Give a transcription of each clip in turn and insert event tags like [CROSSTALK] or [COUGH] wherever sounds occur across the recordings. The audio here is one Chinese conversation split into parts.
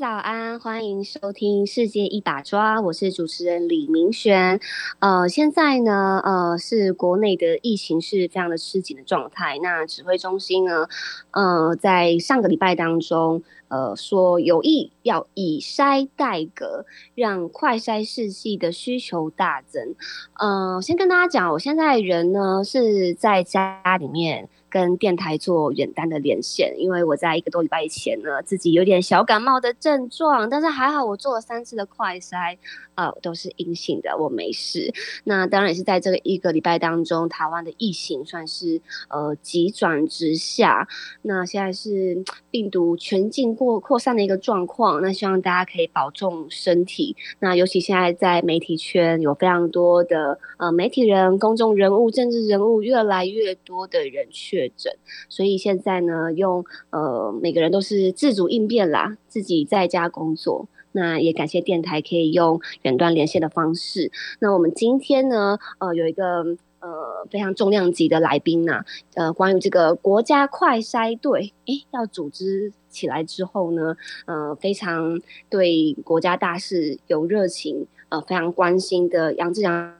早安，欢迎收听《世界一把抓》，我是主持人李明轩。呃，现在呢，呃，是国内的疫情是非常的吃紧的状态。那指挥中心呢，呃，在上个礼拜当中，呃，说有意要以筛代隔，让快筛试剂的需求大增。呃，先跟大家讲，我现在人呢是在家里面。跟电台做远端的连线，因为我在一个多礼拜以前呢，自己有点小感冒的症状，但是还好我做了三次的快筛，呃，都是阴性的，我没事。那当然也是在这个一个礼拜当中，台湾的疫情算是呃急转直下，那现在是病毒全境过扩散的一个状况，那希望大家可以保重身体。那尤其现在在媒体圈有非常多的呃媒体人、公众人物、政治人物，越来越多的人去。确诊，所以现在呢，用呃每个人都是自主应变啦，自己在家工作。那也感谢电台可以用远端连线的方式。那我们今天呢，呃，有一个呃非常重量级的来宾呐，呃，关于这个国家快筛队，诶，要组织起来之后呢，呃，非常对国家大事有热情，呃，非常关心的杨志阳。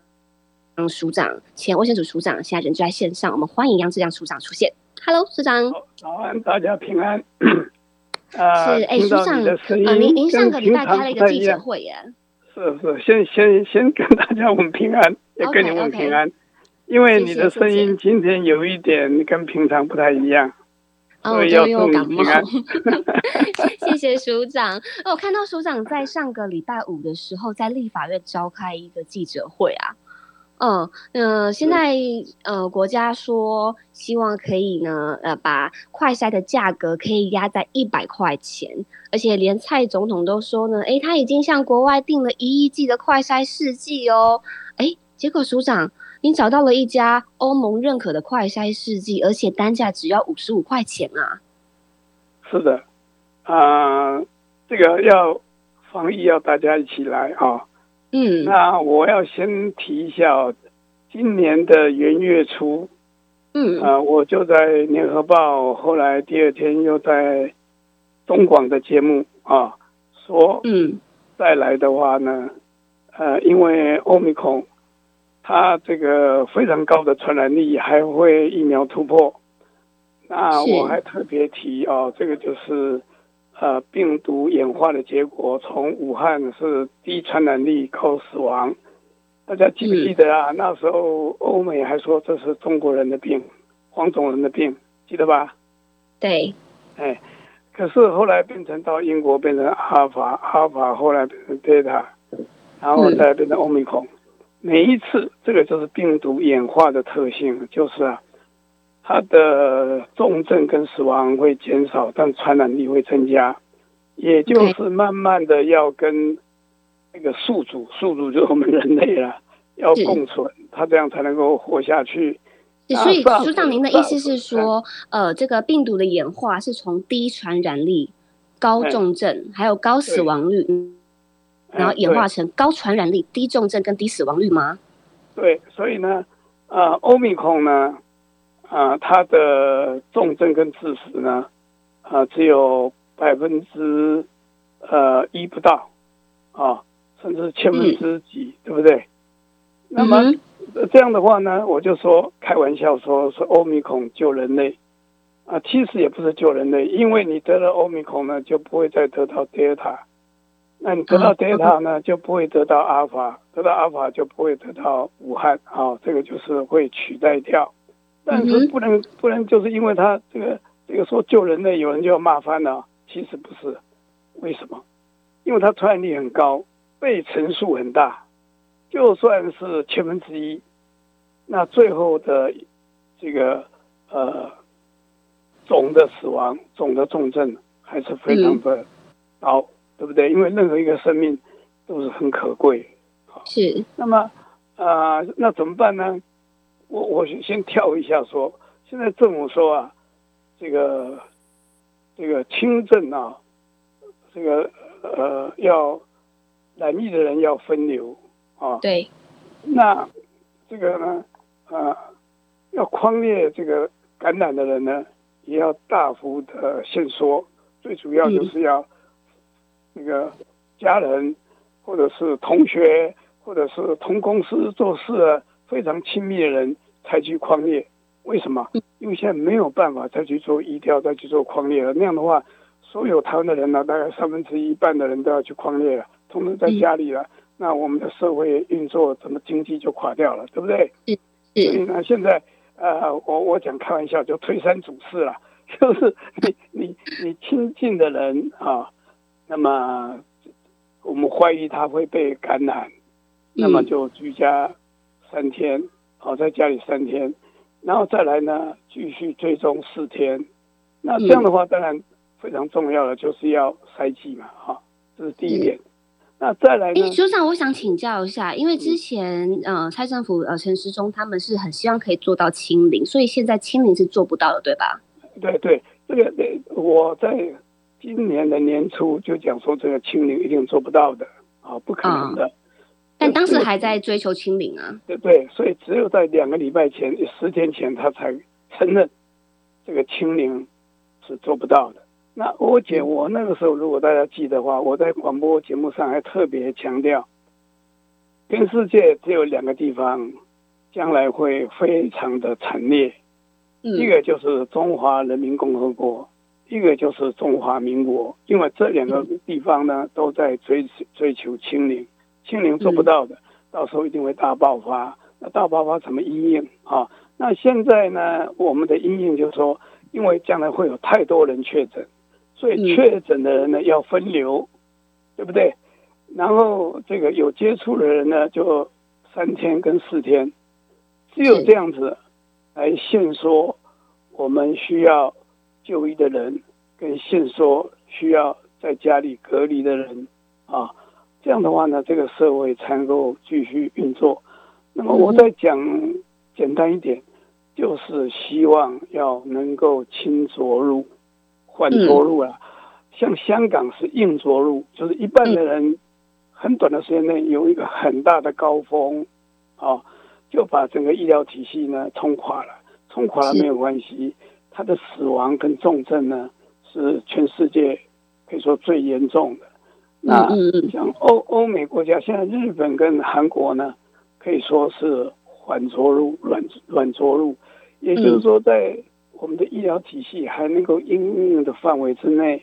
署长，前卫生署署长，现在人就在线上，我们欢迎杨志良署长出现。Hello，署长。早安，大家平安。呃是，哎，署长，呃，您您上个礼拜开了一个记者会耶。是是，先先先跟大家问平安，也跟你问平安，因为你的声音今天有一点跟平常不太一样，所以要祝你平安。[LAUGHS] 谢谢署长。我看到署长在上个礼拜五的时候，在立法院召开一个记者会啊。嗯，呃，现在呃，国家说希望可以呢，呃，把快筛的价格可以压在一百块钱，而且连蔡总统都说呢，诶，他已经向国外订了一亿剂的快筛试剂哦，诶，结果署长，你找到了一家欧盟认可的快筛试剂，而且单价只要五十五块钱啊。是的，啊，这个要防疫要大家一起来啊。嗯，那我要先提一下，今年的元月初，嗯，啊，我就在联合报，后来第二天又在中广的节目啊，说，嗯，再来的话呢，呃，因为欧米孔，它这个非常高的传染力，还会疫苗突破，那我还特别提哦，这个就是。呃，病毒演化的结果，从武汉是低传染力、高死亡。大家记不记得啊？那时候欧美还说这是中国人的病，黄种人的病，记得吧？对。哎，可是后来变成到英国变成阿尔法，阿尔法后来变成贝塔，然后再变成欧米孔。每一次，这个就是病毒演化的特性，就是啊。它的重症跟死亡会减少，但传染力会增加，也就是慢慢的要跟那个宿主，宿主就是我们人类了，[LAUGHS] 要共存，它这样才能够活下去。所以，署长，您的意思是说，呃，这个病毒的演化是从低传染力、高重症还有高死亡率，然后演化成高传染力、低重症跟低死亡率吗？对，所以呢，呃，欧米孔呢？啊，它的重症跟致死呢，啊，只有百分之呃一不到，啊，甚至千分之几，对不对？那么这样的话呢，我就说开玩笑说是欧米孔救人类，啊，其实也不是救人类，因为你得了欧米孔呢，就不会再得到德尔塔，那你得到德尔塔呢，就不会得到阿尔法，得到阿尔法就不会得到武汉，啊，这个就是会取代掉。但是不能不能就是因为他这个这个说救人类，有人就要骂翻了。其实不是，为什么？因为他传染力很高，被乘数很大，就算是千分之一，那最后的这个呃总的死亡、总的重症还是非常的高，对不对？因为任何一个生命都是很可贵。是。那么啊，那怎么办呢？我我先跳一下说，现在政府说啊，这个这个轻症啊，这个呃要染疫的人要分流啊。对。那这个呢，呃，要框列这个感染的人呢，也要大幅的限缩。最主要就是要那个家人或者是同学或者是同公司做事非常亲密的人才去框列。为什么？因为现在没有办法再去做医调，再去做框列了。那样的话，所有台湾的人呢，大概三分之一半的人都要去框列了，通通在家里了。那我们的社会运作，怎么经济就垮掉了，对不对？所以呢，现在呃，我我讲开玩笑，就推三阻四了，[LAUGHS] 就是你你你亲近的人啊，那么我们怀疑他会被感染，那么就居家三天，好在家里三天。然后再来呢，继续追踪四天。那这样的话，当然非常重要的就是要筛剂嘛，哈，这是第一点。那再来呢？所长，我想请教一下，因为之前呃，蔡政府呃，陈时中他们是很希望可以做到清零，所以现在清零是做不到的，对吧？对对，这个我在今年的年初就讲说，这个清零一定做不到的啊，不可能的。但当时还在追求清零啊，对对，所以只有在两个礼拜前、十天前，他才承认这个清零是做不到的。那我姐，我那个时候，如果大家记得话，我在广播节目上还特别强调，全世界只有两个地方将来会非常的惨烈，一个就是中华人民共和国，一个就是中华民国，因为这两个地方呢都在追追求清零。清零做不到的，到时候一定会大爆发。那大爆发怎么应应啊？那现在呢？我们的应应就是说，因为将来会有太多人确诊，所以确诊的人呢要分流，对不对？然后这个有接触的人呢，就三天跟四天，只有这样子来限缩我们需要就医的人，跟限缩需要在家里隔离的人啊。这样的话呢，这个社会才能够继续运作。那么我再讲简单一点，就是希望要能够轻着陆、缓着陆啊。像香港是硬着陆，就是一半的人很短的时间内有一个很大的高峰，啊，就把整个医疗体系呢冲垮了。冲垮了没有关系，他的死亡跟重症呢是全世界可以说最严重的。那像欧欧美国家，现在日本跟韩国呢，可以说是缓着陆、软软着陆，也就是说，在我们的医疗体系还能够应用的范围之内，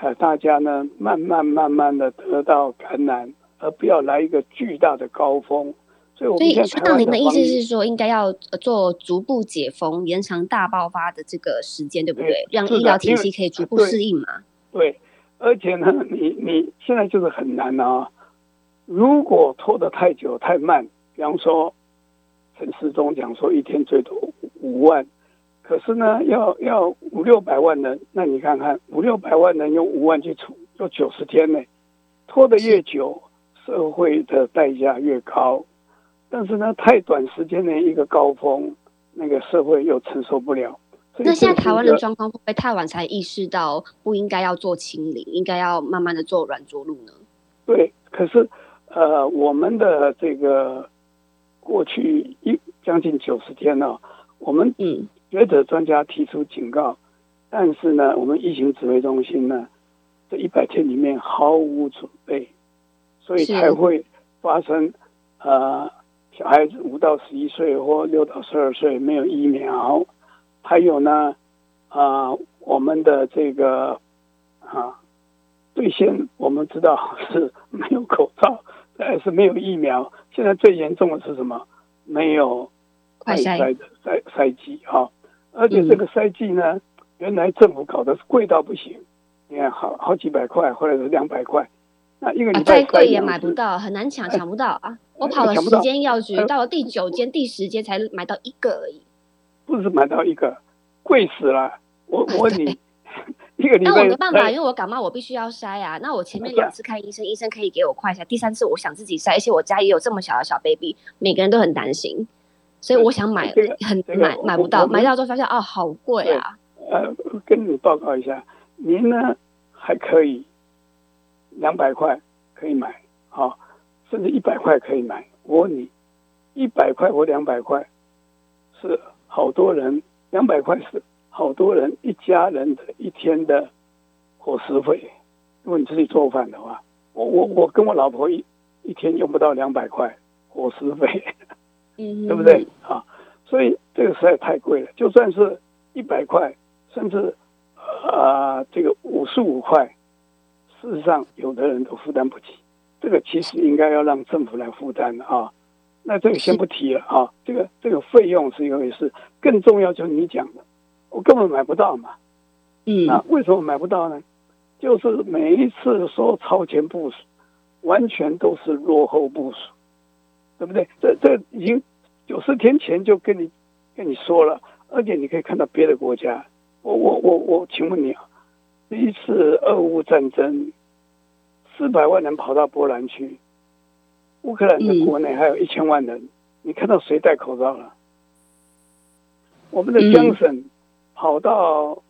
呃，大家呢慢慢慢慢的得到感染，而不要来一个巨大的高峰。所以，我们现在那您的意思是说，应该要做逐步解封，延长大爆发的这个时间，对不对？让医疗体系可以逐步适应嘛？对。而且呢，你你现在就是很难啊！如果拖得太久太慢，比方说陈世忠讲说一天最多五万，可是呢，要要五六百万人，那你看看五六百万人用五万去除，要九十天呢，拖得越久，社会的代价越高。但是呢，太短时间的一个高峰，那个社会又承受不了。那现在台湾的状况会不会太晚才意识到不应该要做清零，应该要慢慢的做软着陆呢？对，可是呃，我们的这个过去一将近九十天呢，我们嗯学者专家提出警告，但是呢，我们疫情指挥中心呢，这一百天里面毫无准备，所以才会发生呃小孩子五到十一岁或六到十二岁没有疫苗。还有呢，啊，我们的这个啊，最先我们知道 [LAUGHS] 是没有口罩，还是没有疫苗。现在最严重的是什么？没有快筛的筛筛剂啊！而且这个筛剂呢，原来政府搞的是贵到不行，你看好好几百块，或者是两百块，那一个礼拜再贵也买不到，很难抢，抢不到啊！我跑了十间药局，到了第九间、第十间才买到一个而已。不是买到一个，贵死了。我 [LAUGHS] 我问你，[LAUGHS] 一个礼拜。那我没办法，因为我感冒，我必须要筛啊。那我前面两次看医生，医生可以给我快筛。第三次我想自己筛，而且我家也有这么小的小 baby，每个人都很担心，所以我想买，很买买不到，买到之后发现哦，好贵啊。呃，跟你报告一下，您呢还可以两百块可以买哦，甚至一百块可以买。我问你，一百块或两百块是好多人，两百块是好多人一家人的一天的伙食费。如果你自己做饭的话，我我我跟我老婆一一天用不到两百块伙食费，嗯，对不对啊？所以这个实在太贵了。就算是一百块，甚至啊这个五十五块，事实上有的人都负担不起。这个其实应该要让政府来负担啊。那这个先不提了啊。这个这个费用是一回事，更重要就是你讲的，我根本买不到嘛。嗯，那为什么买不到呢？就是每一次说超前部署，完全都是落后部署，对不对？这这已经九十天前就跟你跟你说了，而且你可以看到别的国家。我我我我，请问你啊，第一次俄乌战争，四百万人跑到波兰去，乌克兰的国内还有一千万人，你看到谁戴口罩了？我们的江省跑到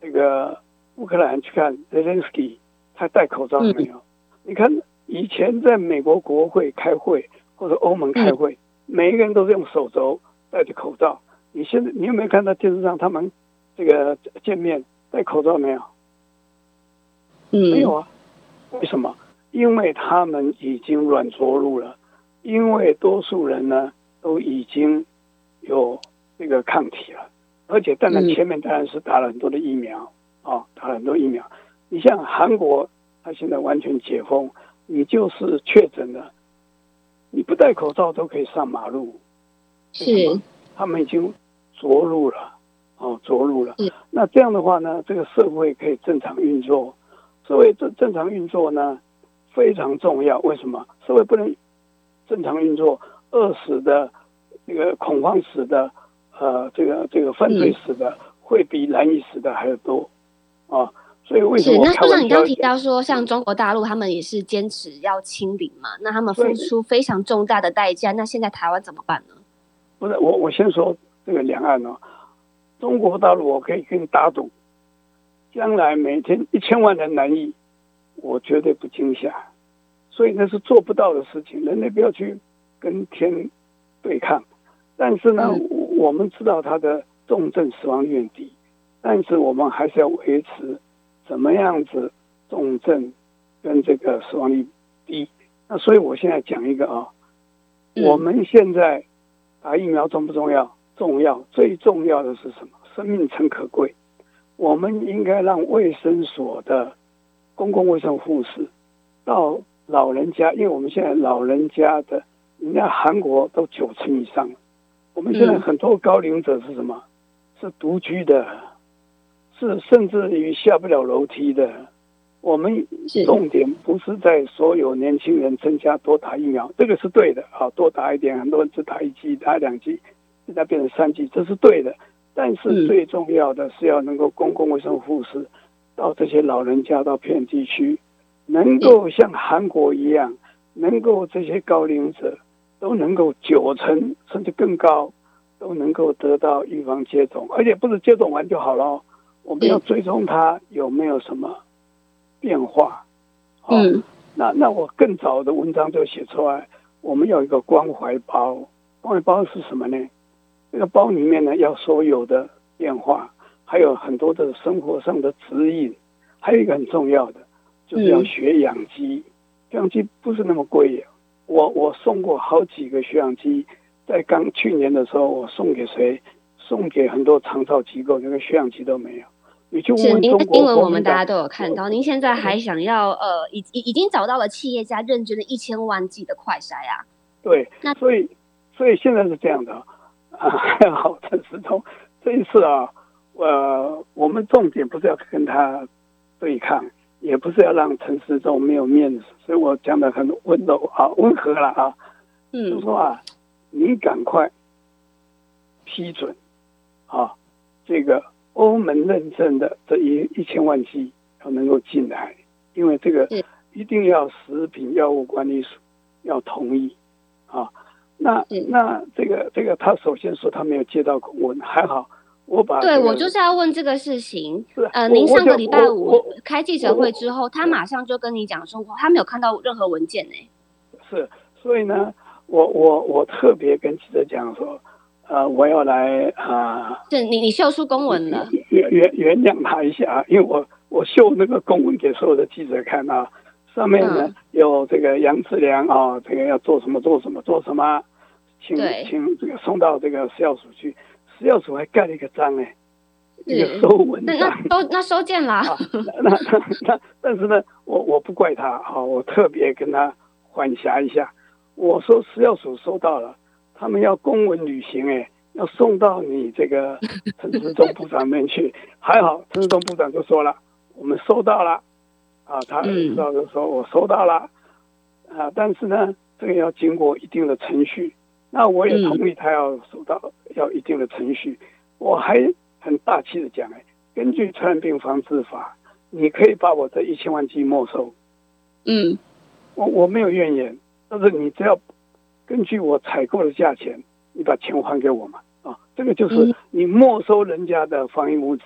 那个。乌克兰去看 Zelensky，他戴口罩没有？你看以前在美国国会开会或者欧盟开会，每一个人都是用手肘戴着口罩。你现在你有没有看到电视上他们这个见面戴口罩没有？嗯，没有啊。为什么？因为他们已经软着陆了，因为多数人呢都已经有这个抗体了，而且当然前面当然是打了很多的疫苗。啊，打了很多疫苗。你像韩国，它现在完全解封，你就是确诊了，你不戴口罩都可以上马路。是，他们已经着陆了，哦，着陆了。那这样的话呢，这个社会可以正常运作。社会正正常运作呢，非常重要。为什么？社会不能正常运作，饿死的、那个恐慌死的、呃，这个这个犯罪死的，会比难以死的还要多。啊，所以为什么？那部长，你刚提到说，像中国大陆，他们也是坚持要清零嘛？那他们付出非常重大的代价。那现在台湾怎么办呢？不是我，我先说这个两岸哦。中国大陆，我可以跟你打赌，将来每天一千万人难疫，我绝对不惊吓。所以那是做不到的事情，人类不要去跟天对抗。但是呢，我们知道它的重症死亡率低。但是我们还是要维持怎么样子重症跟这个死亡率低。那所以我现在讲一个啊，我们现在打疫苗重不重要？重要，最重要的是什么？生命诚可贵，我们应该让卫生所的公共卫生护士到老人家，因为我们现在老人家的，人家韩国都九成以上，我们现在很多高龄者是什么？是独居的。是甚至于下不了楼梯的。我们重点不是在所有年轻人增加多打疫苗，这个是对的啊，多打一点，很多人只打一剂、打两剂，现在变成三剂，这是对的。但是最重要的是要能够公共卫生护士到这些老人家到偏远地区，能够像韩国一样，能够这些高龄者都能够九成甚至更高都能够得到预防接种，而且不是接种完就好了。我们要追踪他有没有什么变化，嗯，那那我更早的文章就写出来，我们有一个关怀包，关怀包是什么呢？这个包里面呢，要所有的变化，还有很多的生活上的指引，还有一个很重要的，就是要学养鸡。学养鸡不是那么贵，我我送过好几个学养鸡，在刚去年的时候，我送给谁？送给很多长照机构，那个学养鸡都没有。你就问您的新闻，我们大家都有看到。您现在还想要呃，已已已经找到了企业家认捐的一千万剂的快筛啊？对，那所以所以现在是这样的啊。[LAUGHS] 好，陈世忠这一次啊，呃，我们重点不是要跟他对抗，也不是要让陈世忠没有面子，所以我讲的很温柔啊，温和了啊。嗯，就说啊，你赶快批准啊，这个。欧盟认证的这一一千万剂要能够进来，因为这个一定要食品药物管理署要同意啊。那那这个这个他首先说他没有接到公文，还好我把对我就是要问这个事情。呃，您上个礼拜五开记者会之后，他马上就跟你讲说，他没有看到任何文件呢。是，所以呢，我我我特别跟记者讲说，呃，我要来啊，是你你秀出公文了，原原原谅他一下，因为我我秀那个公文给所有的记者看啊，上面呢有这个杨志良啊，这个要做什么做什么做什么，请请这个送到这个食药署去。食药署还盖了一个章哎，一个收文章。那那收那收件了。[LAUGHS] 那那那，但是呢，我我不怪他啊，我特别跟他缓颊一下。我说食药署收到了，他们要公文履行哎，要送到你这个 [LAUGHS] 陈志忠部长那边去。还好陈志忠部长就说了，我们收到了啊，他知道就说我收到了啊，但是呢，这个要经过一定的程序。那我也同意他要守到要一定的程序，我还很大气的讲哎，根据传染病防治法，你可以把我这一千万剂没收，嗯，我我没有怨言，但是你只要根据我采购的价钱，你把钱还给我嘛，啊，这个就是你没收人家的防疫物资，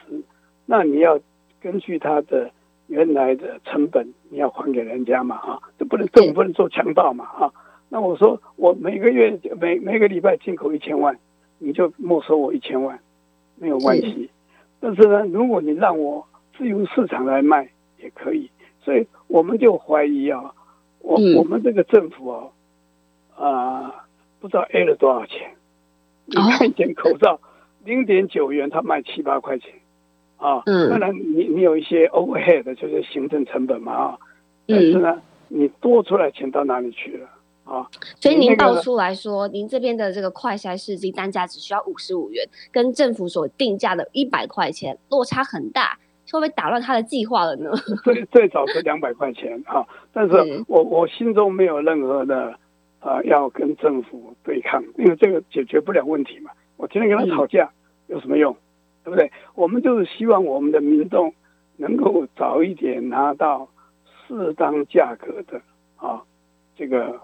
那你要根据他的原来的成本，你要还给人家嘛，啊，这不能政府不能做强盗嘛，啊。那我说，我每个月每每个礼拜进口一千万，你就没收我一千万，没有关系。但是呢，如果你让我自由市场来卖也可以。所以我们就怀疑啊，我我们这个政府啊，啊，不知道 A 了多少钱。你看一件口罩，零点九元，他卖七八块钱啊。嗯。当然，你你有一些 overhead，就是行政成本嘛啊。但是呢，你多出来钱到哪里去了？啊，所以您报出来说，您这边的这个快筛试剂单价只需要五十五元，跟政府所定价的一百块钱落差很大，会不会打乱他的计划了呢？[LAUGHS] 最最早是两百块钱啊，但是我我心中没有任何的啊要跟政府对抗，因为这个解决不了问题嘛。我天天跟他吵架有什么用？对不对？我们就是希望我们的民众能够早一点拿到适当价格的啊这个。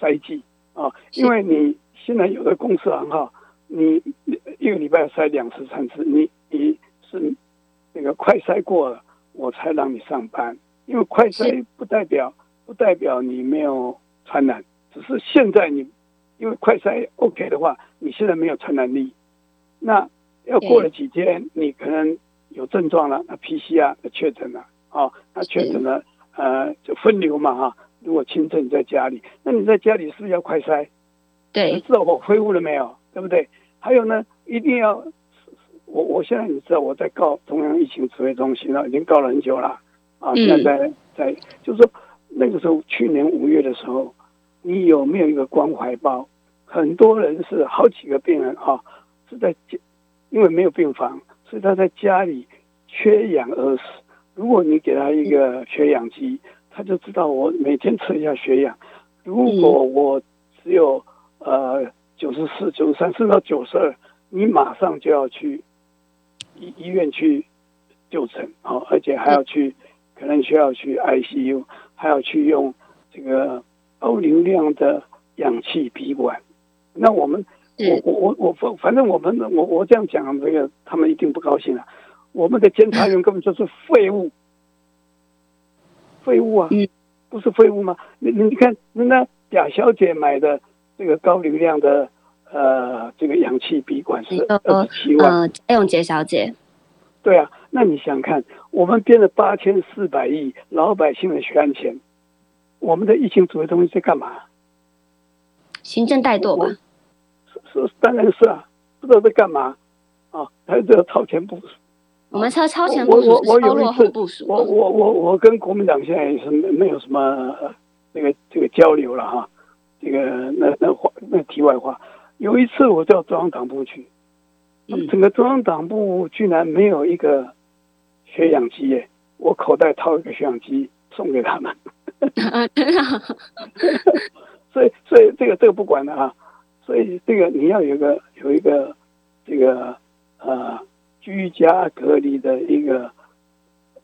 筛剂啊，因为你现在有的公司行哈，你一个礼拜塞两次三次，你你是那个快筛过了，我才让你上班。因为快筛不代表不代表你没有传染，只是现在你因为快筛 OK 的话，你现在没有传染力。那要过了几天，你可能有症状了，那 PCR 确诊了啊，那确诊了，呃，就分流嘛哈。如果轻症在家里，那你在家里是不是要快筛？对，知道我恢复了没有？对不对？还有呢，一定要我我现在你知道我在告中央疫情指挥中心了，已经告了很久了啊。现在在就是说那个时候去年五月的时候，你有没有一个关怀包？很多人是好几个病人啊，是在因为没有病房，所以他在家里缺氧而死。如果你给他一个缺氧机。他就知道我每天测一下血氧，如果我只有呃九十四、九十三，甚至到九十二，你马上就要去医医院去就诊啊，而且还要去，可能需要去 ICU，还要去用这个高流量的氧气鼻管。那我们，我我我我反正我们我我这样讲，这个他们一定不高兴了。我们的监察员 [LAUGHS] 根本就是废物。废物啊，不是废物吗？你你看，那贾小姐买的这个高流量的呃这个氧气鼻管是二十七万，艾永杰小姐。对啊，那你想看，我们编了八千四百亿老百姓的血汗钱，我们的疫情指挥中心在干嘛？行政怠惰吧？是是，当然是啊，不知道在干嘛啊，还这个超前部署。我们超超前部署，超落后部署。我我我我跟国民党现在也是没没有什么这个这个交流了哈。这个那那话那题外话，有一次我到中央党部去，整个中央党部居然没有一个血氧机耶！我口袋掏一个血氧机送给他们。[LAUGHS] [LAUGHS] [LAUGHS] 所以所以这个这个不管了啊！所以这个你要有一个有一个这个呃。居家隔离的一个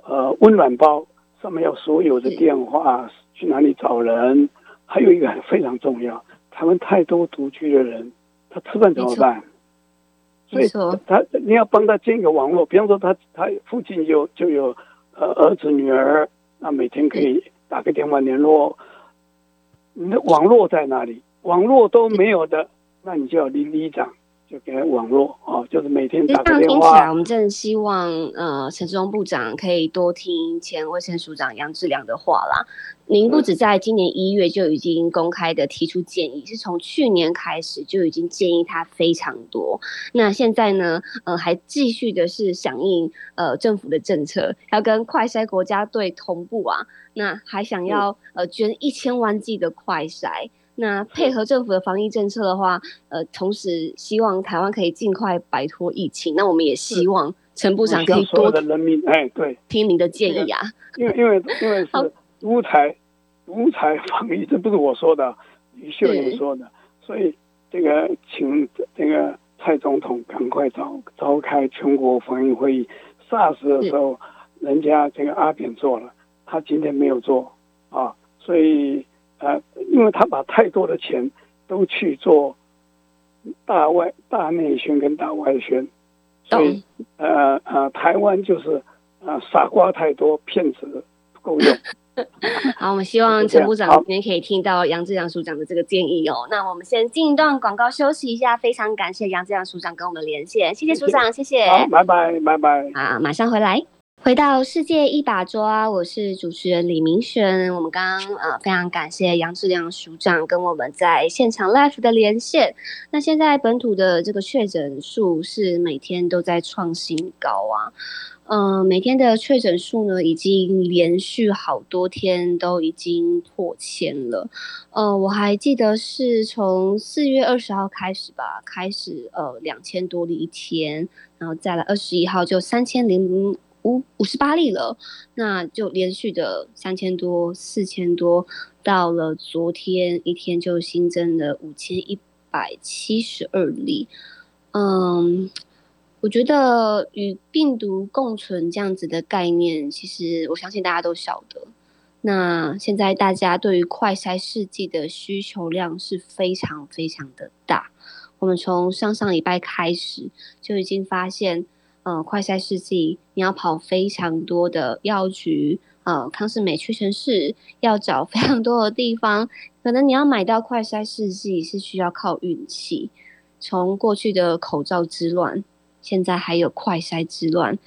呃温暖包，上面要所有的电话，去哪里找人？还有一个非常重要，台湾太多独居的人，他吃饭怎么办？所以他你要帮他建一个网络，比方说他他附近有就有呃儿子女儿，那每天可以打个电话联络。你的网络在哪里？网络都没有的，那你就要离里长。就给网络啊，就是每天打个电话。听起来，我们真的希望呃，陈志忠部长可以多听前卫生署长杨志良的话啦。您不止在今年一月就已经公开的提出建议，是从去年开始就已经建议他非常多。那现在呢，呃，还继续的是响应呃政府的政策，要跟快筛国家队同步啊。那还想要呃捐一千万剂的快筛。那配合政府的防疫政策的话，呃，同时希望台湾可以尽快摆脱疫情。那我们也希望陈部长可以多的人民，哎，对，听您的建议啊。因为因为因为是独裁独裁防疫，这不是我说的，于秀英说的。所以这个请这个蔡总统赶快召召开全国防疫会议。SARS 的时候，人家这个阿扁做了，他今天没有做啊，所以。呃，因为他把太多的钱都去做大外大内宣跟大外宣，所以呃呃，台湾就是呃傻瓜太多，骗子不够用。[LAUGHS] 好，我们希望陈部长今天可以听到杨志良署长的这个建议哦。那我们先进一段广告休息一下，非常感谢杨志良署长跟我们连线，谢谢署长，谢谢。好，拜拜，拜拜。啊，马上回来。回到世界一把抓，我是主持人李明轩。我们刚刚呃非常感谢杨志良署长跟我们在现场 live 的连线。那现在本土的这个确诊数是每天都在创新高啊，嗯，每天的确诊数呢已经连续好多天都已经破千了。呃，我还记得是从四月二十号开始吧，开始呃两千多的一天，然后再来二十一号就三千零。五五十八例了，那就连续的三千多、四千多，到了昨天一天就新增了五千一百七十二例。嗯，我觉得与病毒共存这样子的概念，其实我相信大家都晓得。那现在大家对于快筛试剂的需求量是非常非常的大。我们从上上礼拜开始就已经发现。呃，快筛试剂你要跑非常多的药局，呃，康士美屈臣氏要找非常多的地方，可能你要买到快筛试剂是需要靠运气。从过去的口罩之乱，现在还有快筛之乱，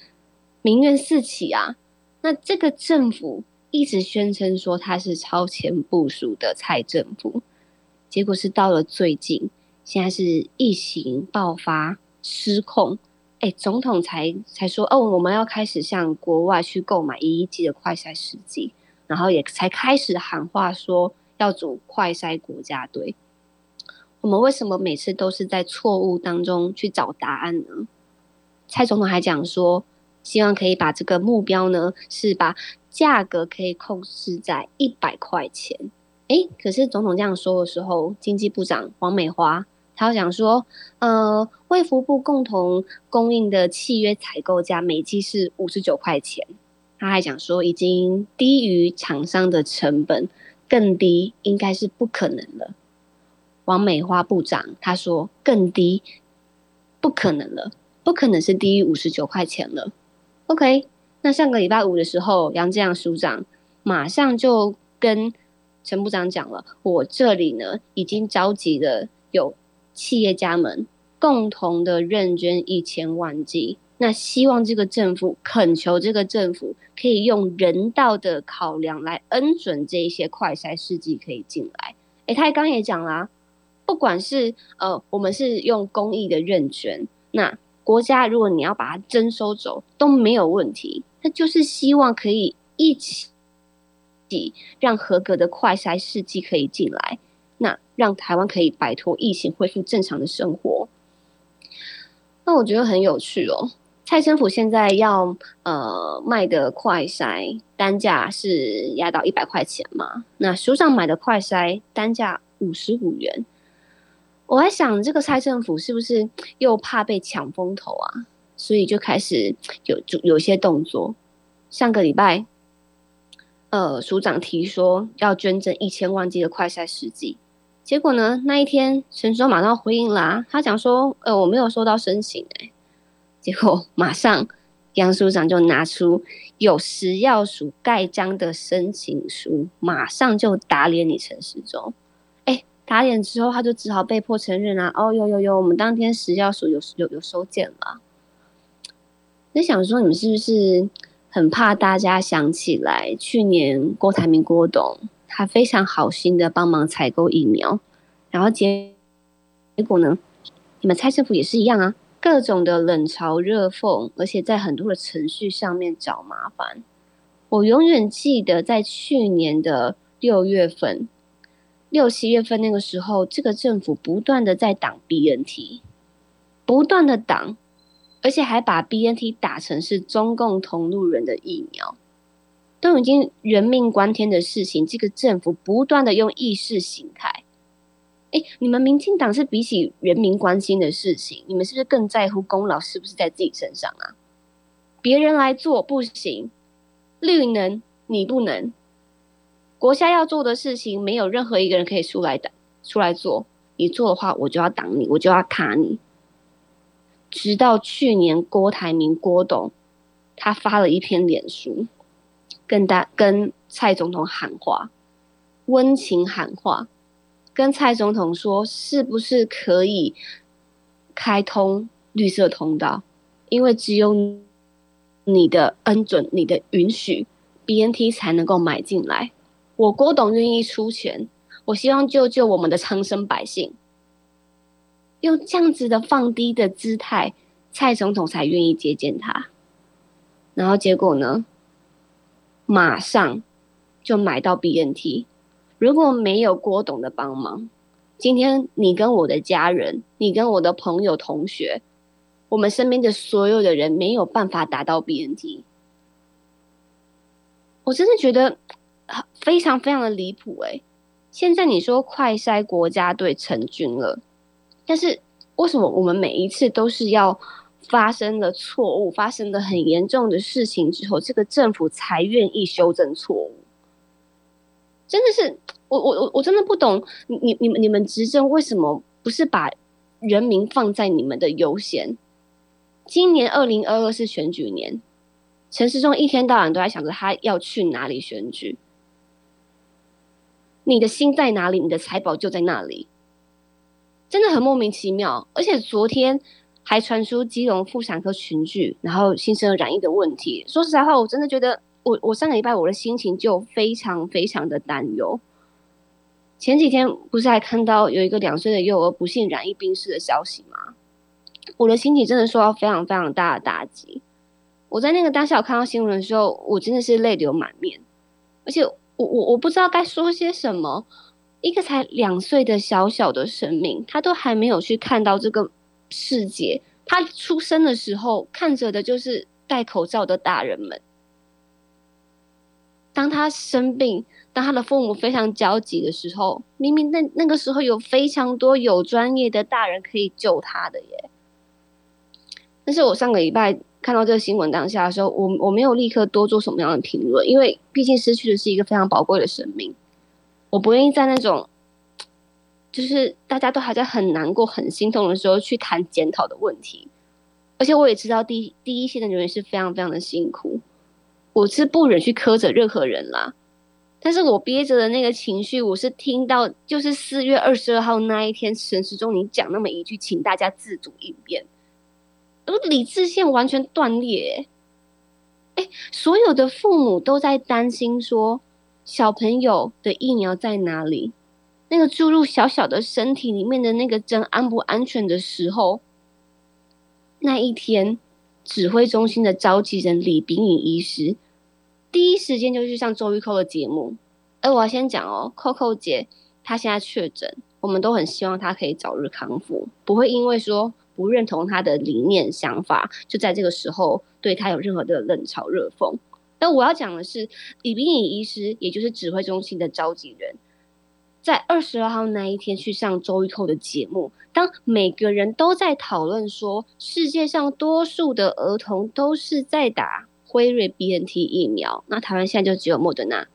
民怨四起啊。那这个政府一直宣称说他是超前部署的蔡政府，结果是到了最近，现在是疫情爆发失控。哎，总统才才说哦，我们要开始向国外去购买一亿剂的快筛试剂，然后也才开始喊话说要组快筛国家队。我们为什么每次都是在错误当中去找答案呢？蔡总统还讲说，希望可以把这个目标呢，是把价格可以控制在一百块钱。哎，可是总统这样说的时候，经济部长王美花。他讲说，呃，卫福部共同供应的契约采购价每季是五十九块钱。他还讲说，已经低于厂商的成本，更低应该是不可能了。王美花部长他说，更低不可能了，不可能是低于五十九块钱了。OK，那上个礼拜五的时候，杨志阳署长马上就跟陈部长讲了，我这里呢已经召集了有。企业家们共同的认捐一千万剂，那希望这个政府恳求这个政府可以用人道的考量来恩准这一些快筛试剂可以进来。诶，他刚也讲啦，不管是呃我们是用公益的认捐，那国家如果你要把它征收走都没有问题，他就是希望可以一起让合格的快筛试剂可以进来。那让台湾可以摆脱疫情，恢复正常的生活。那我觉得很有趣哦。蔡政府现在要呃卖的快筛单价是压到一百块钱嘛？那书上买的快筛单价五十五元。我在想，这个蔡政府是不是又怕被抢风头啊？所以就开始有有有些动作。上个礼拜，呃，署长提说要捐赠一千万剂的快筛试剂。结果呢，那一天陈时中马上回应啦，他讲说，呃，我没有收到申请哎。结果马上杨署长就拿出有食药署盖章的申请书，马上就打脸你陈时中。哎，打脸之后他就只好被迫承认啊，哦，有有有，我们当天食药署有有有收件了。那想说你们是不是很怕大家想起来去年郭台铭郭董？他非常好心的帮忙采购疫苗，然后结结果呢？你们蔡政府也是一样啊，各种的冷嘲热讽，而且在很多的程序上面找麻烦。我永远记得在去年的六月份、六七月份那个时候，这个政府不断的在挡 BNT，不断的挡，而且还把 BNT 打成是中共同路人的疫苗。都已经人命关天的事情，这个政府不断的用意识形态，哎，你们民进党是比起人民关心的事情，你们是不是更在乎功劳是不是在自己身上啊？别人来做不行，绿能你不能，国家要做的事情，没有任何一个人可以出来的出来做，你做的话，我就要挡你，我就要卡你。直到去年郭台铭郭董，他发了一篇脸书。跟大跟蔡总统喊话，温情喊话，跟蔡总统说，是不是可以开通绿色通道？因为只有你的恩准、你的允许，BNT 才能够买进来。我郭董愿意出钱，我希望救救我们的苍生百姓。用这样子的放低的姿态，蔡总统才愿意接见他。然后结果呢？马上就买到 BNT，如果没有郭董的帮忙，今天你跟我的家人，你跟我的朋友、同学，我们身边的所有的人没有办法达到 BNT。我真的觉得非常非常的离谱哎！现在你说快筛国家队成军了，但是为什么我们每一次都是要？发生了错误，发生了很严重的事情之后，这个政府才愿意修正错误。真的是，我我我我真的不懂，你你们你们执政为什么不是把人民放在你们的优先？今年二零二二是选举年，陈世忠一天到晚都在想着他要去哪里选举。你的心在哪里，你的财宝就在那里，真的很莫名其妙。而且昨天。还传出基隆妇产科群聚，然后新生儿染疫的问题。说实在话，我真的觉得，我我上个礼拜我的心情就非常非常的担忧。前几天不是还看到有一个两岁的幼儿不幸染疫病逝的消息吗？我的心情真的受到非常非常大的打击。我在那个当下我看到新闻的时候，我真的是泪流满面，而且我我我不知道该说些什么。一个才两岁的小小的生命，他都还没有去看到这个。世界，他出生的时候看着的就是戴口罩的大人们。当他生病，当他的父母非常焦急的时候，明明那那个时候有非常多有专业的大人可以救他的耶。但是我上个礼拜看到这个新闻当下的时候，我我没有立刻多做什么样的评论，因为毕竟失去的是一个非常宝贵的生命，我不愿意在那种。就是大家都还在很难过、很心痛的时候去谈检讨的问题，而且我也知道第第一线的人员是非常非常的辛苦，我是不忍去苛责任何人啦，但是我憋着的那个情绪，我是听到就是四月二十二号那一天陈时中你讲那么一句，请大家自主应变，而理智线完全断裂，哎，所有的父母都在担心说小朋友的疫苗在哪里。那个注入小小的身体里面的那个针安不安全的时候，那一天，指挥中心的召集人李炳颖医师第一时间就去上周玉蔻的节目。而我要先讲哦，Coco 姐她现在确诊，我们都很希望她可以早日康复，不会因为说不认同她的理念想法，就在这个时候对她有任何的冷嘲热讽。但我要讲的是，李炳颖医师，也就是指挥中心的召集人。在二十二号那一天去上周一蔻的节目，当每个人都在讨论说世界上多数的儿童都是在打辉瑞 BNT 疫苗，那台湾现在就只有莫德纳。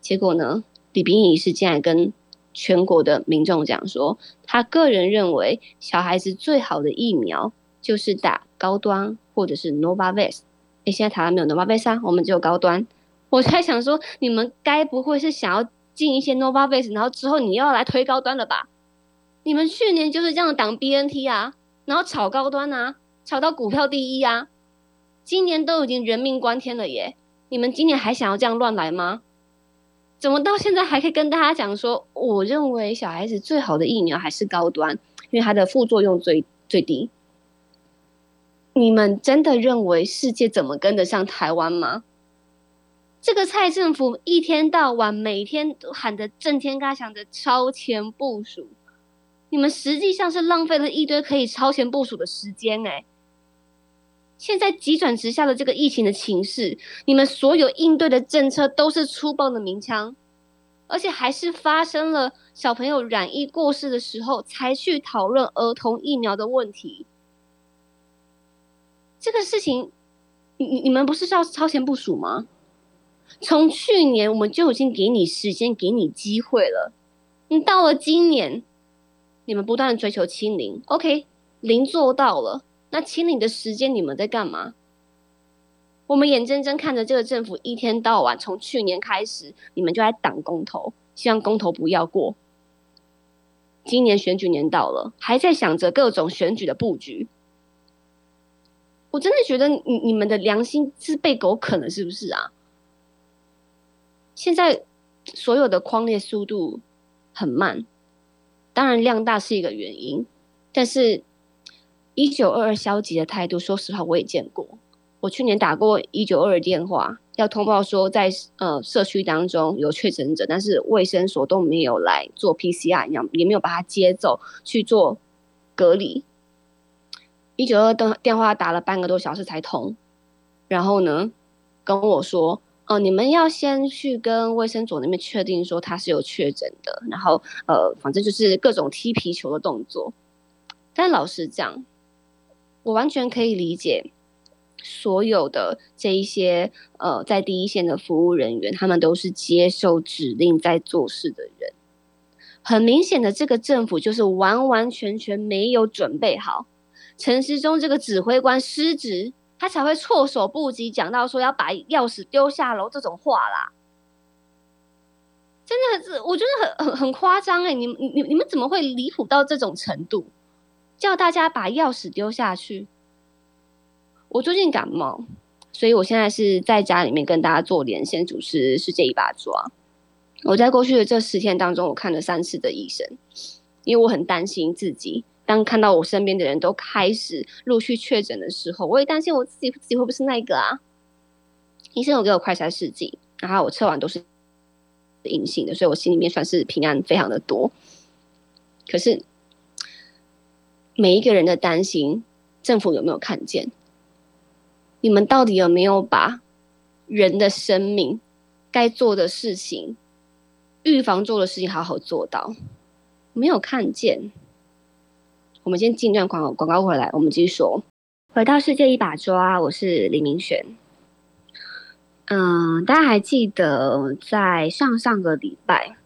结果呢，李冰仪是竟然跟全国的民众讲说，他个人认为小孩子最好的疫苗就是打高端或者是 Novavax。哎，现在台湾没有 Novavax 啊，我们只有高端。我在想说，你们该不会是想要进一些 Novavax，然后之后你又要来推高端了吧？你们去年就是这样挡 BNT 啊，然后炒高端啊，炒到股票第一啊。今年都已经人命关天了耶，你们今年还想要这样乱来吗？怎么到现在还可以跟大家讲说，我认为小孩子最好的疫苗还是高端，因为它的副作用最最低。你们真的认为世界怎么跟得上台湾吗？这个蔡政府一天到晚每天都喊得震天嘎响的超前部署，你们实际上是浪费了一堆可以超前部署的时间哎。现在急转直下的这个疫情的情势，你们所有应对的政策都是粗暴的鸣枪，而且还是发生了小朋友染疫过世的时候才去讨论儿童疫苗的问题。这个事情，你你你们不是要超前部署吗？从去年我们就已经给你时间，给你机会了。你到了今年，你们不断的追求清零，OK，零做到了。那清理的时间你们在干嘛？我们眼睁睁看着这个政府一天到晚，从去年开始，你们就在挡公投，希望公投不要过。今年选举年到了，还在想着各种选举的布局。我真的觉得你你们的良心是被狗啃了，是不是啊？现在所有的框列速度很慢，当然量大是一个原因，但是。一九二二消极的态度，说实话我也见过。我去年打过一九二二电话，要通报说在呃社区当中有确诊者，但是卫生所都没有来做 PCR，也也没有把他接走去做隔离。一九二电电话打了半个多小时才通，然后呢跟我说，哦，你们要先去跟卫生所那边确定说他是有确诊的，然后呃反正就是各种踢皮球的动作。但老实讲。我完全可以理解，所有的这一些呃，在第一线的服务人员，他们都是接受指令在做事的人。很明显的，这个政府就是完完全全没有准备好。陈时中这个指挥官失职，他才会措手不及，讲到说要把钥匙丢下楼这种话啦。真的是，我觉得很很很夸张哎！你你你们怎么会离谱到这种程度？叫大家把钥匙丢下去。我最近感冒，所以我现在是在家里面跟大家做连线主持《是这一把抓》。我在过去的这十天当中，我看了三次的医生，因为我很担心自己。当看到我身边的人都开始陆续确诊的时候，我也担心我自己自己会不会是那个啊？医生有给我快筛试剂，然后我测完都是阴性的，所以我心里面算是平安非常的多。可是。每一个人的担心，政府有没有看见？你们到底有没有把人的生命该做的事情、预防做的事情好好做到？没有看见。我们先进段广告，广告回来，我们继续说。回到世界一把抓，我是李明璇。嗯，大家还记得在上上个礼拜，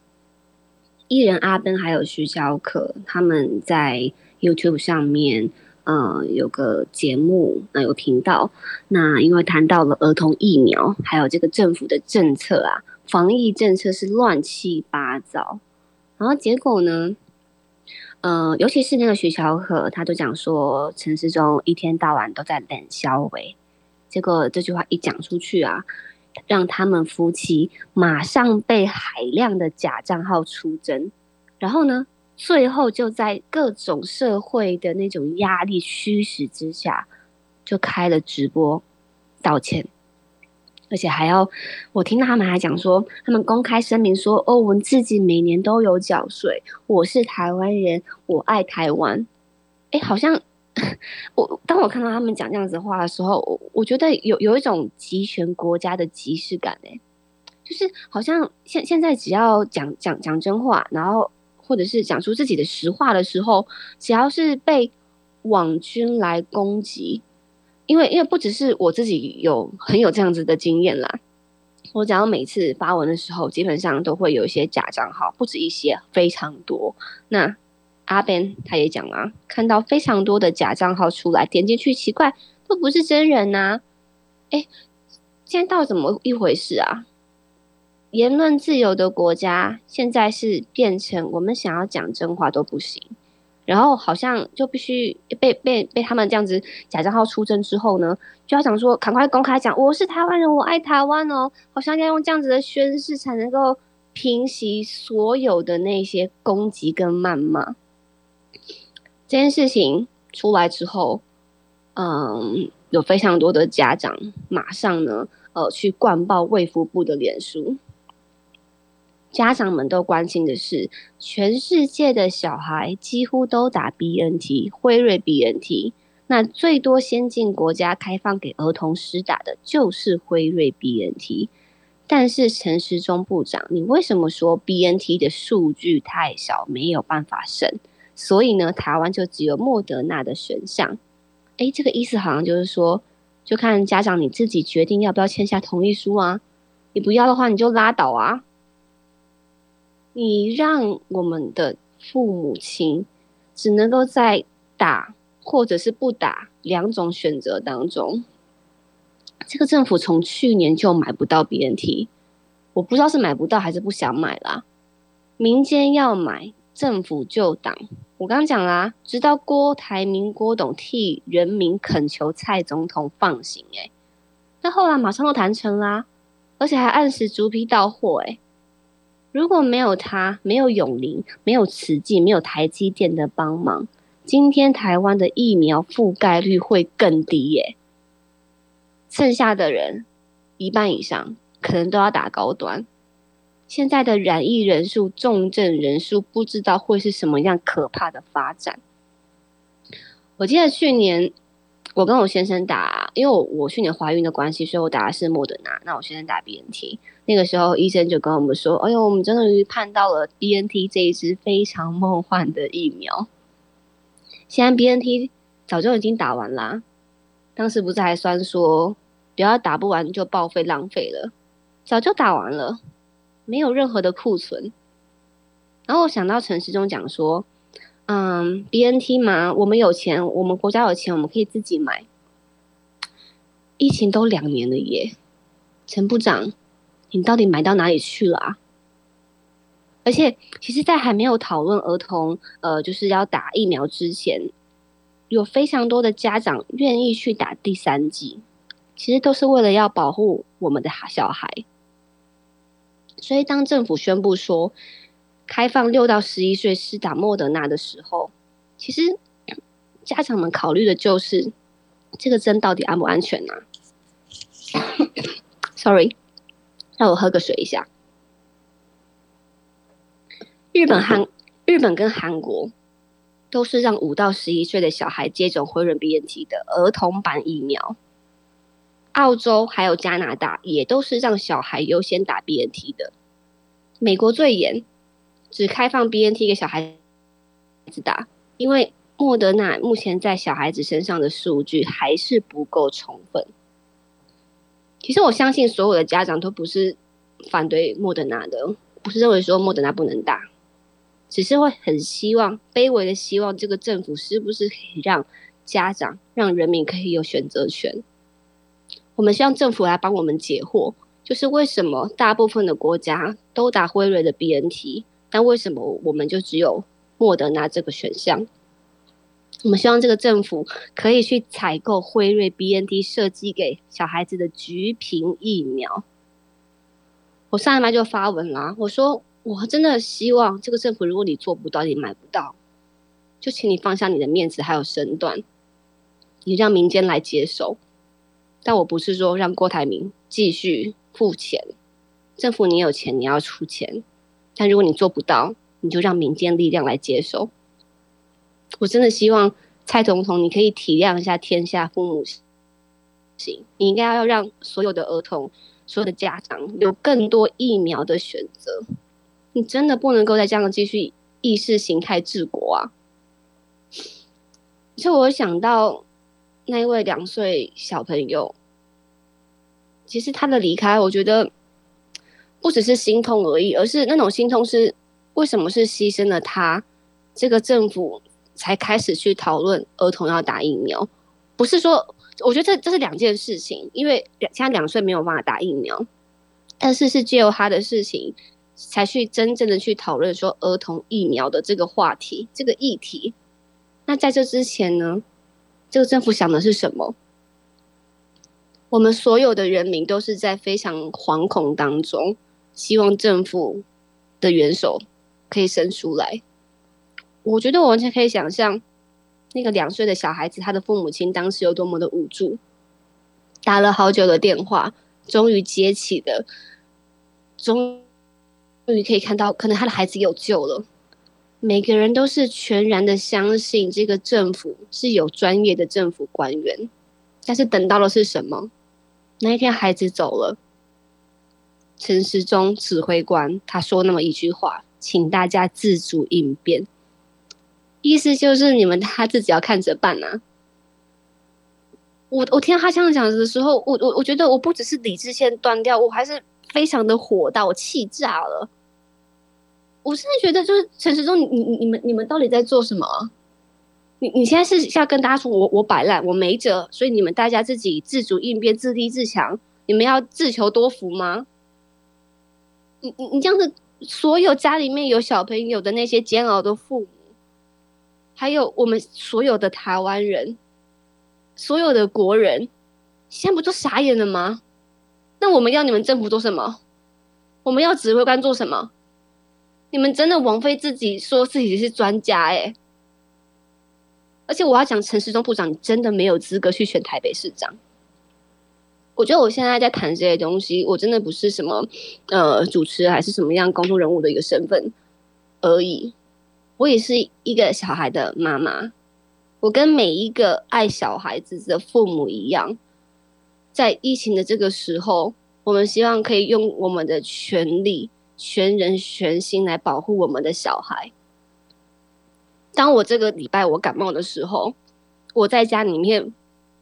艺人阿登还有徐小可他们在。YouTube 上面，呃，有个节目，那有频道，那因为谈到了儿童疫苗，还有这个政府的政策啊，防疫政策是乱七八糟，然后结果呢，呃，尤其是那个徐小可，他都讲说陈世忠一天到晚都在冷消维，结果这句话一讲出去啊，让他们夫妻马上被海量的假账号出征，然后呢？最后就在各种社会的那种压力驱使之下，就开了直播道歉，而且还要我听到他们还讲说，他们公开声明说，哦，我们自己每年都有缴税，我是台湾人，我爱台湾。哎，好像我当我看到他们讲这样子话的时候，我我觉得有有一种集权国家的即视感，哎，就是好像现现在只要讲讲讲真话，然后。或者是讲出自己的实话的时候，只要是被网军来攻击，因为因为不只是我自己有很有这样子的经验啦，我只要每次发文的时候，基本上都会有一些假账号，不止一些，非常多。那阿 Ben 他也讲啊，看到非常多的假账号出来，点进去，奇怪，都不是真人呐。哎，现在到底怎么一回事啊？言论自由的国家，现在是变成我们想要讲真话都不行。然后好像就必须被被被他们这样子假账号出征之后呢，就要想说赶快公开讲我是台湾人，我爱台湾哦，好像要用这样子的宣誓才能够平息所有的那些攻击跟谩骂。这件事情出来之后，嗯，有非常多的家长马上呢，呃，去灌爆卫福部的脸书。家长们都关心的是，全世界的小孩几乎都打 BNT，辉瑞 BNT。那最多先进国家开放给儿童施打的就是辉瑞 BNT。但是陈时中部长，你为什么说 BNT 的数据太少，没有办法审？所以呢，台湾就只有莫德纳的选项。诶，这个意思好像就是说，就看家长你自己决定要不要签下同意书啊。你不要的话，你就拉倒啊。你让我们的父母亲只能够在打或者是不打两种选择当中，这个政府从去年就买不到 BNT，我不知道是买不到还是不想买啦。民间要买，政府就挡。我刚讲啦，直到郭台铭、郭董替人民恳求蔡总统放行，诶那后来马上都谈成啦，而且还按时逐批到货，诶如果没有他，没有永林，没有慈济，没有台积电的帮忙，今天台湾的疫苗覆盖率会更低耶。剩下的人一半以上可能都要打高端。现在的染疫人数、重症人数，不知道会是什么样可怕的发展。我记得去年。我跟我先生打，因为我我去年怀孕的关系，所以我打的是莫德纳。那我先生打 B N T，那个时候医生就跟我们说：“哎呦，我们终于盼到了 B N T 这一支非常梦幻的疫苗。”现在 B N T 早就已经打完啦，当时不是还算说不要打不完就报废浪费了，早就打完了，没有任何的库存。然后我想到陈时中讲说。嗯，B N T 嘛，我们有钱，我们国家有钱，我们可以自己买。疫情都两年了耶，陈部长，你到底买到哪里去了啊？而且，其实，在还没有讨论儿童呃就是要打疫苗之前，有非常多的家长愿意去打第三剂，其实都是为了要保护我们的小孩。所以，当政府宣布说，开放六到十一岁施打莫德纳的时候，其实家长们考虑的就是这个针到底安不安全呢？[COUGHS] Sorry，让我喝个水一下。日本、韩、日本跟韩国都是让五到十一岁的小孩接种辉瑞 BNT 的儿童版疫苗，澳洲还有加拿大也都是让小孩优先打 BNT 的，美国最严。只开放 BNT 给小孩子打，因为莫德纳目前在小孩子身上的数据还是不够充分。其实我相信所有的家长都不是反对莫德纳的，不是认为说莫德纳不能打，只是会很希望、卑微的希望这个政府是不是可以让家长、让人民可以有选择权。我们希望政府来帮我们解惑，就是为什么大部分的国家都打辉瑞的 BNT。但为什么我们就只有莫德纳这个选项？我们希望这个政府可以去采购辉瑞 BNT 设计给小孩子的橘皮疫苗。我上一麦就发文啦，我说我真的希望这个政府，如果你做不到，你买不到，就请你放下你的面子还有身段，你让民间来接手。但我不是说让郭台铭继续付钱，政府你有钱你要出钱。但如果你做不到，你就让民间力量来接手。我真的希望蔡总统，你可以体谅一下天下父母心，你应该要让所有的儿童、所有的家长有更多疫苗的选择。你真的不能够再这样继续意识形态治国啊！就我想到那一位两岁小朋友，其实他的离开，我觉得不只是心痛而已，而是那种心痛是为什么是牺牲了他，这个政府才开始去讨论儿童要打疫苗，不是说我觉得这这是两件事情，因为两现在两岁没有办法打疫苗，但是是借由他的事情才去真正的去讨论说儿童疫苗的这个话题这个议题。那在这之前呢，这个政府想的是什么？我们所有的人民都是在非常惶恐当中，希望政府的元首可以伸出来。我觉得我完全可以想象，那个两岁的小孩子，他的父母亲当时有多么的无助，打了好久的电话，终于接起的，终于可以看到，可能他的孩子有救了。每个人都是全然的相信这个政府是有专业的政府官员，但是等到的是什么？那一天，孩子走了。陈时中指挥官他说那么一句话，请大家自主应变，意思就是你们他自己要看着办啊。我我听到他这样讲的时候，我我我觉得我不只是理智线断掉，我还是非常的火大，我气炸了。我甚至觉得，就是陈时中，你你你们你们到底在做什么？你你现在是要跟大家说，我我摆烂，我没辙，所以你们大家自己自主应变、自立自强，你们要自求多福吗？你你你这样子，所有家里面有小朋友的那些煎熬的父母，还有我们所有的台湾人，所有的国人，现在不都傻眼了吗？那我们要你们政府做什么？我们要指挥官做什么？你们真的枉费自己说自己是专家哎！而且我要讲陈时中部长，你真的没有资格去选台北市长。我觉得我现在在谈这些东西，我真的不是什么呃主持还是什么样公众人物的一个身份而已。我也是一个小孩的妈妈，我跟每一个爱小孩子的父母一样，在疫情的这个时候，我们希望可以用我们的全力、全人全心来保护我们的小孩。当我这个礼拜我感冒的时候，我在家里面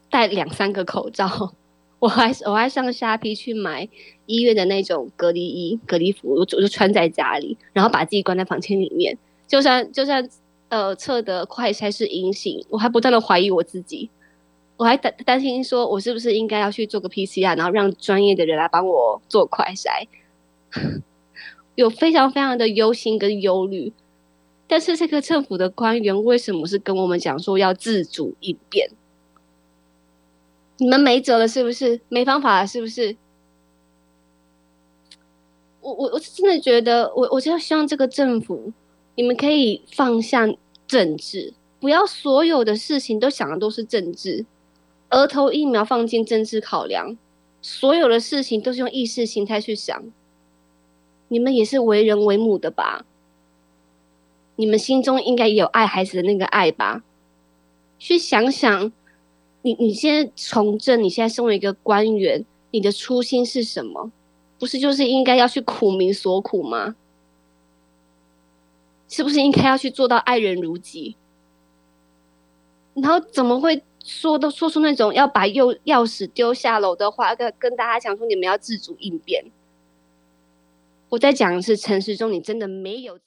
戴两三个口罩，[LAUGHS] 我还我还上虾皮去买医院的那种隔离衣、隔离服，我就就穿在家里，然后把自己关在房间里面。就算就算呃测的快筛是阴性，我还不断的怀疑我自己，我还担担心说我是不是应该要去做个 PCR，然后让专业的人来帮我做快筛，[LAUGHS] 有非常非常的忧心跟忧虑。但是这个政府的官员为什么是跟我们讲说要自主应变？你们没辙了是不是？没方法了是不是？我我我是真的觉得，我我就希望这个政府，你们可以放下政治，不要所有的事情都想的都是政治，额头疫苗放进政治考量，所有的事情都是用意识形态去想。你们也是为人为母的吧？你们心中应该也有爱孩子的那个爱吧？去想想，你你现在从政，你现在身为一个官员，你的初心是什么？不是就是应该要去苦民所苦吗？是不是应该要去做到爱人如己？然后怎么会说都说出那种要把钥钥匙丢下楼的话，跟跟大家讲说你们要自主应变？我在讲的是城市中，你真的没有。